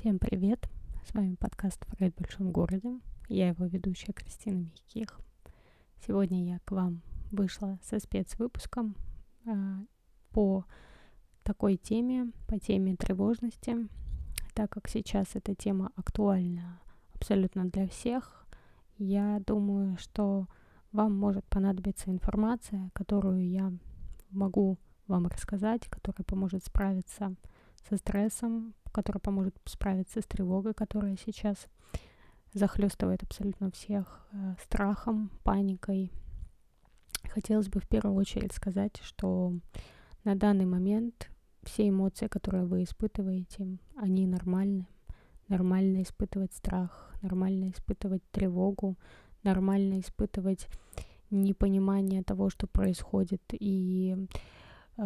Всем привет! С вами подкаст «Фрейд в большом городе». Я его ведущая Кристина Михих. Сегодня я к вам вышла со спецвыпуском э, по такой теме, по теме тревожности, так как сейчас эта тема актуальна абсолютно для всех, я думаю, что вам может понадобиться информация, которую я могу вам рассказать, которая поможет справиться со стрессом, которая поможет справиться с тревогой, которая сейчас захлестывает абсолютно всех э, страхом, паникой. Хотелось бы в первую очередь сказать, что на данный момент все эмоции, которые вы испытываете, они нормальны. Нормально испытывать страх, нормально испытывать тревогу, нормально испытывать непонимание того, что происходит, и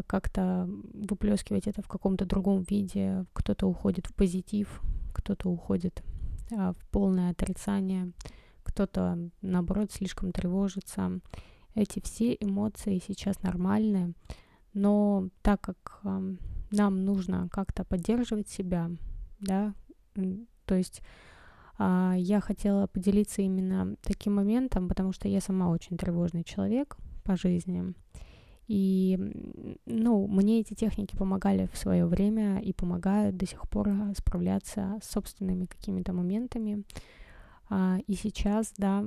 как-то выплескивать это в каком-то другом виде. Кто-то уходит в позитив, кто-то уходит а, в полное отрицание, кто-то, наоборот, слишком тревожится. Эти все эмоции сейчас нормальны, но так как э, нам нужно как-то поддерживать себя, да, то есть а, я хотела поделиться именно таким моментом, потому что я сама очень тревожный человек по жизни. И, ну, мне эти техники помогали в свое время и помогают до сих пор справляться с собственными какими-то моментами. А, и сейчас, да,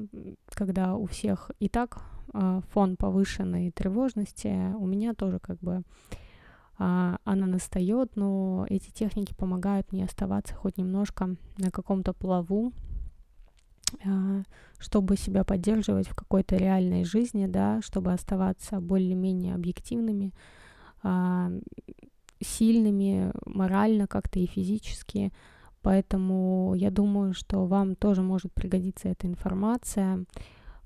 когда у всех и так а, фон повышенной тревожности, у меня тоже как бы а, она настает, но эти техники помогают мне оставаться хоть немножко на каком-то плаву, а, чтобы себя поддерживать в какой-то реальной жизни, да, чтобы оставаться более-менее объективными, а, сильными морально как-то и физически. Поэтому я думаю, что вам тоже может пригодиться эта информация.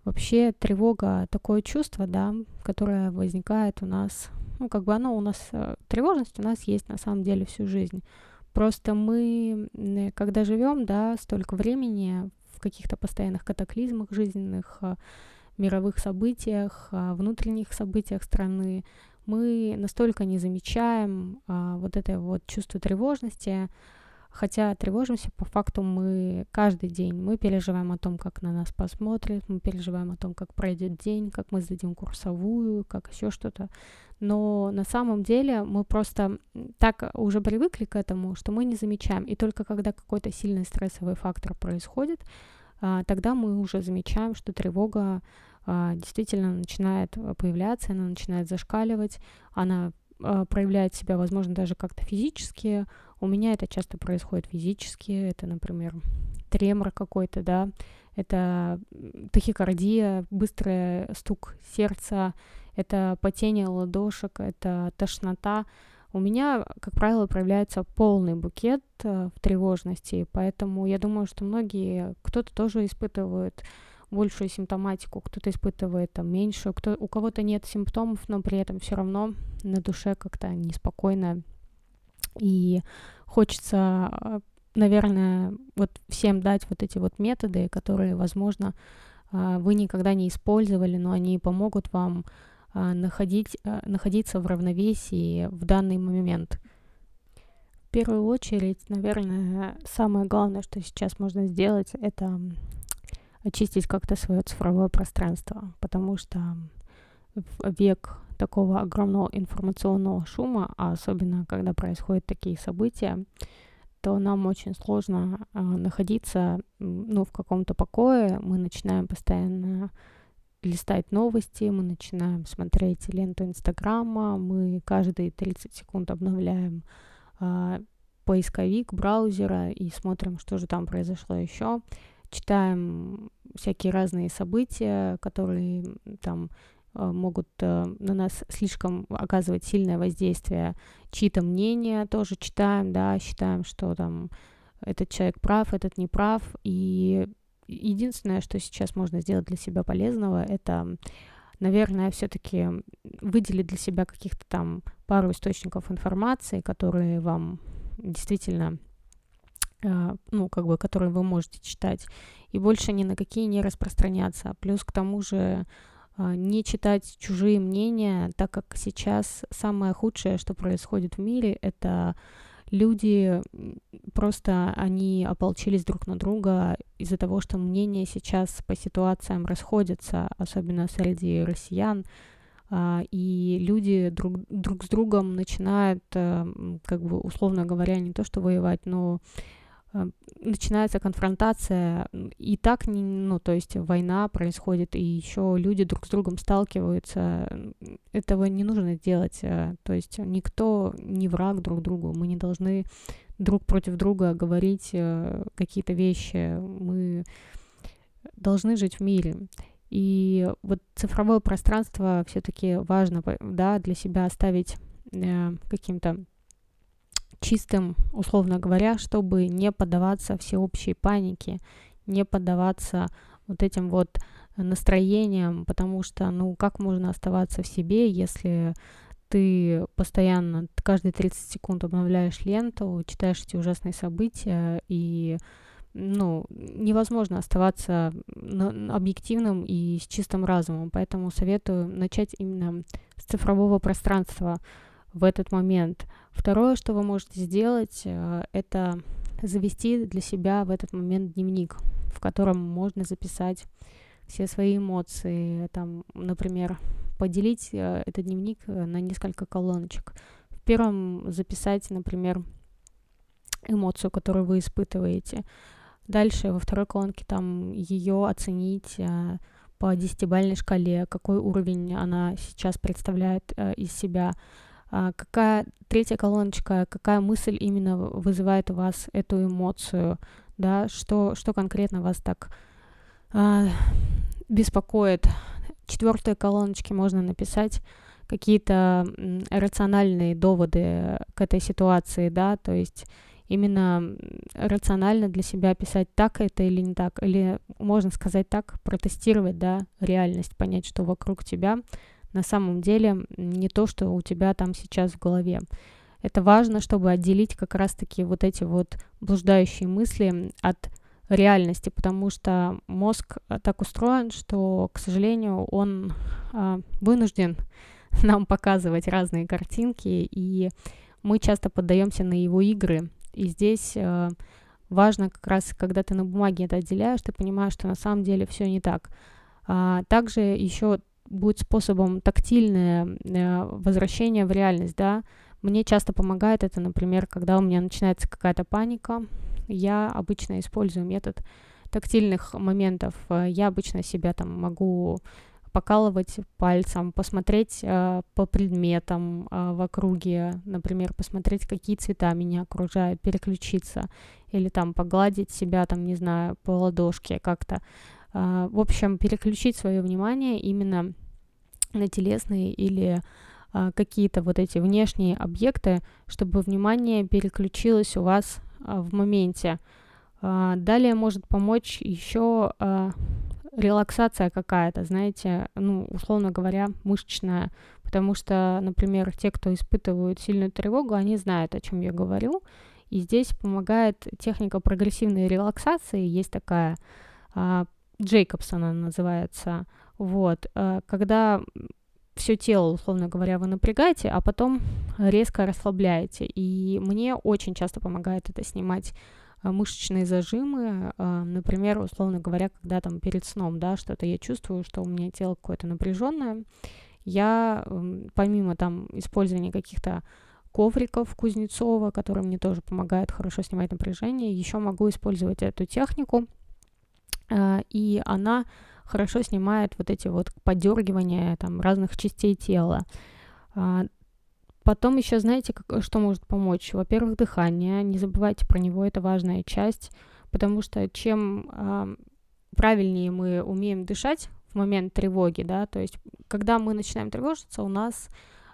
Вообще тревога такое чувство, да, которое возникает у нас ну, как бы оно у нас, э, тревожность у нас есть на самом деле всю жизнь. Просто мы, когда живем, да, столько времени в каких-то постоянных катаклизмах жизненных, э, мировых событиях, э, внутренних событиях страны, мы настолько не замечаем а, вот это вот чувство тревожности, Хотя тревожимся, по факту мы каждый день, мы переживаем о том, как на нас посмотрят, мы переживаем о том, как пройдет день, как мы сдадим курсовую, как еще что-то. Но на самом деле мы просто так уже привыкли к этому, что мы не замечаем. И только когда какой-то сильный стрессовый фактор происходит, а, тогда мы уже замечаем, что тревога а, действительно начинает появляться, она начинает зашкаливать, она а, проявляет себя, возможно, даже как-то физически, у меня это часто происходит физически, это, например, тремор какой-то, да, это тахикардия, быстрый стук сердца, это потение ладошек, это тошнота. У меня, как правило, проявляется полный букет э, в тревожности, поэтому я думаю, что многие, кто-то тоже испытывает большую симптоматику, кто-то испытывает там меньшую, кто, у кого-то нет симптомов, но при этом все равно на душе как-то неспокойно, и хочется, э, наверное, вот всем дать вот эти вот методы, которые, возможно, э, вы никогда не использовали, но они помогут вам э, находить, находиться в равновесии в данный момент. В первую очередь, наверное, самое главное, что сейчас можно сделать, это очистить как-то свое цифровое пространство, потому что век такого огромного информационного шума, а особенно когда происходят такие события, то нам очень сложно э, находиться ну, в каком-то покое. Мы начинаем постоянно листать новости, мы начинаем смотреть ленту Инстаграма, мы каждые 30 секунд обновляем э, поисковик браузера и смотрим, что же там произошло еще. Читаем всякие разные события, которые там могут э, на нас слишком оказывать сильное воздействие. Чьи-то мнения тоже читаем, да, считаем, что там этот человек прав, этот не прав. И единственное, что сейчас можно сделать для себя полезного, это, наверное, все-таки выделить для себя каких-то там пару источников информации, которые вам действительно э, ну, как бы, которые вы можете читать, и больше ни на какие не распространяться. Плюс к тому же не читать чужие мнения, так как сейчас самое худшее, что происходит в мире, это люди просто они ополчились друг на друга из-за того, что мнения сейчас по ситуациям расходятся, особенно среди россиян, а, и люди друг, друг с другом начинают, э, как бы условно говоря, не то что воевать, но начинается конфронтация, и так, ну, то есть война происходит, и еще люди друг с другом сталкиваются. Этого не нужно делать. Э, то есть никто не враг друг другу. Мы не должны друг против друга говорить какие-то вещи. Мы должны жить в мире. И вот цифровое пространство все-таки важно, да, для себя оставить э, каким-то чистым, условно говоря, чтобы не поддаваться всеобщей панике, не поддаваться вот этим вот настроениям, потому что, ну, как можно оставаться в себе, если ты постоянно, каждые 30 секунд обновляешь ленту, читаешь эти ужасные события и ну, невозможно оставаться объективным и с чистым разумом. Поэтому советую начать именно с цифрового пространства в этот момент. Второе, что вы можете сделать, э, это завести для себя в этот момент дневник, в котором можно записать все свои эмоции, там, например, поделить э, этот дневник э, на несколько колоночек. В первом записать, например, эмоцию, которую вы испытываете. Дальше во второй колонке там ее оценить по десятибальной шкале, какой уровень она сейчас представляет из себя, какая третья колоночка, какая мысль именно вызывает у вас эту эмоцию, да, что, что конкретно вас так э, беспокоит. Четвертой колоночке можно написать какие-то рациональные доводы к этой ситуации, да, то есть именно рационально для себя описать, так это или не так, или можно сказать так, протестировать, да, реальность, понять, что вокруг тебя на самом деле не то, что у тебя там сейчас в голове. Это важно, чтобы отделить как раз-таки вот эти вот блуждающие мысли от реальности, потому что мозг так устроен, что, к сожалению, он а, вынужден нам показывать разные картинки, и мы часто поддаемся на его игры, и здесь э, важно как раз, когда ты на бумаге это отделяешь, ты понимаешь, что на самом деле все не так. А, также еще будет способом тактильное э, возвращение в реальность, да. Мне часто помогает это, например, когда у меня начинается какая-то паника, я обычно использую метод тактильных моментов. Я обычно себя там могу покалывать пальцем, посмотреть э, по предметам э, в округе, например, посмотреть, какие цвета меня окружают, переключиться, или там погладить себя, там, не знаю, по ладошке как-то. Э, в общем, переключить свое внимание именно на телесные или э, какие-то вот эти внешние объекты, чтобы внимание переключилось у вас э, в моменте. Далее может помочь еще релаксация какая-то, знаете, ну, условно говоря, мышечная, потому что, например, те, кто испытывают сильную тревогу, они знают, о чем я говорю, и здесь помогает техника прогрессивной релаксации, есть такая, Джейкобсон она называется, вот, а, когда все тело, условно говоря, вы напрягаете, а потом резко расслабляете. И мне очень часто помогает это снимать а, мышечные зажимы, а, например, условно говоря, когда там перед сном, да, что-то я чувствую, что у меня тело какое-то напряженное, я помимо там использования каких-то ковриков Кузнецова, которые мне тоже помогают хорошо снимать напряжение, еще могу использовать эту технику, и она хорошо снимает вот эти вот подергивания там разных частей тела. Потом еще, знаете, как, что может помочь? Во-первых, дыхание. Не забывайте про него, это важная часть, потому что чем э, правильнее мы умеем дышать в момент тревоги, да, то есть когда мы начинаем тревожиться, у нас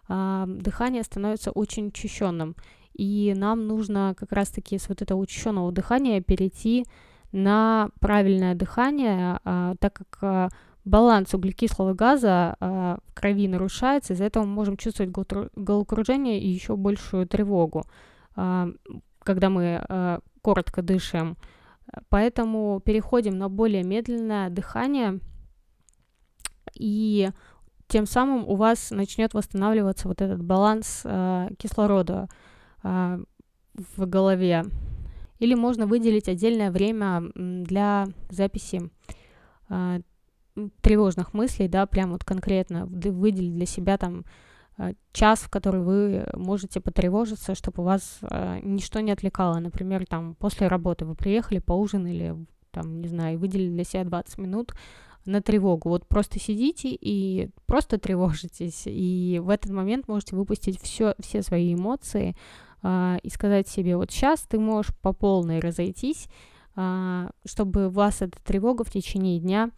э, дыхание становится очень учащенным, и нам нужно как раз-таки с вот этого учащенного дыхания перейти на правильное дыхание, э, так как баланс углекислого газа э, в крови нарушается, из-за этого мы можем чувствовать головокружение и еще большую тревогу, когда мы коротко дышим. Поэтому переходим на более медленное дыхание, и тем самым у вас начнет восстанавливаться вот этот баланс кислорода в голове. Или можно выделить отдельное время для записи э, тревожных мыслей, да, прям вот конкретно выделить для себя там э, час, в который вы можете потревожиться, чтобы вас э, ничто не отвлекало. Например, там после работы вы приехали, поужинали, там, не знаю, выделили для себя 20 минут на тревогу. Вот просто сидите и просто тревожитесь, и в этот момент можете выпустить все, все свои эмоции э, и сказать себе, вот сейчас ты можешь по полной разойтись, э, чтобы вас эта тревога в течение дня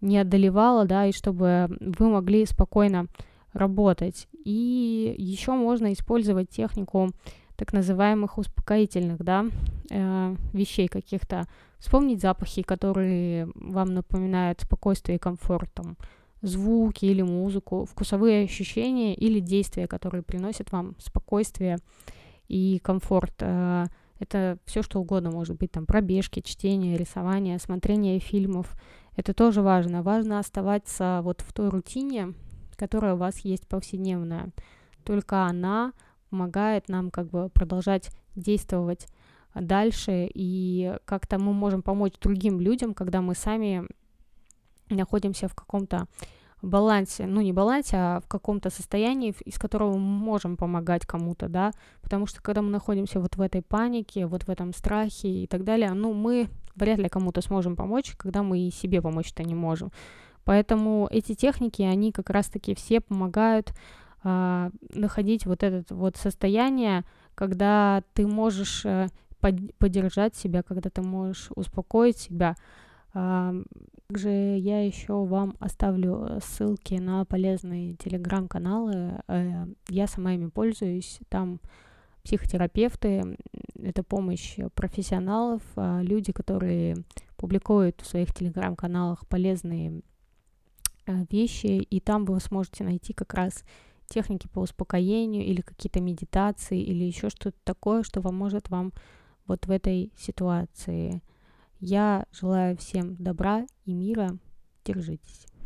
не одолевала, да, и чтобы вы могли спокойно работать. И еще можно использовать технику так называемых успокоительных, да, э, вещей каких-то. Вспомнить запахи, которые вам напоминают спокойствие и комфорт, там, звуки или музыку, вкусовые ощущения или действия, которые приносят вам спокойствие и комфорт. Э, это все что угодно может быть, там, пробежки, чтение, рисование, смотрение фильмов. Это тоже важно. Важно оставаться вот в той рутине, которая у вас есть повседневная. Только она помогает нам как бы продолжать действовать дальше, и как-то мы можем помочь другим людям, когда мы сами находимся в каком-то балансе, ну не балансе, а в каком-то состоянии, из которого мы можем помогать кому-то, да, потому что когда мы находимся вот в этой панике, вот в этом страхе и так далее, ну мы вряд ли кому-то сможем помочь, когда мы и себе помочь-то не можем. Поэтому эти техники, они как раз-таки все помогают а, находить вот это вот состояние, когда ты можешь э, под, поддержать себя, когда ты можешь успокоить себя. А, также я еще вам оставлю ссылки на полезные телеграм-каналы. Э, я сама ими пользуюсь. Там психотерапевты, это помощь профессионалов, а, люди, которые публикуют в своих телеграм-каналах полезные э, вещи, и там вы сможете найти как раз техники по успокоению или какие-то медитации или еще что-то такое, что поможет вам вот в этой ситуации. Я желаю всем добра и мира. Держитесь.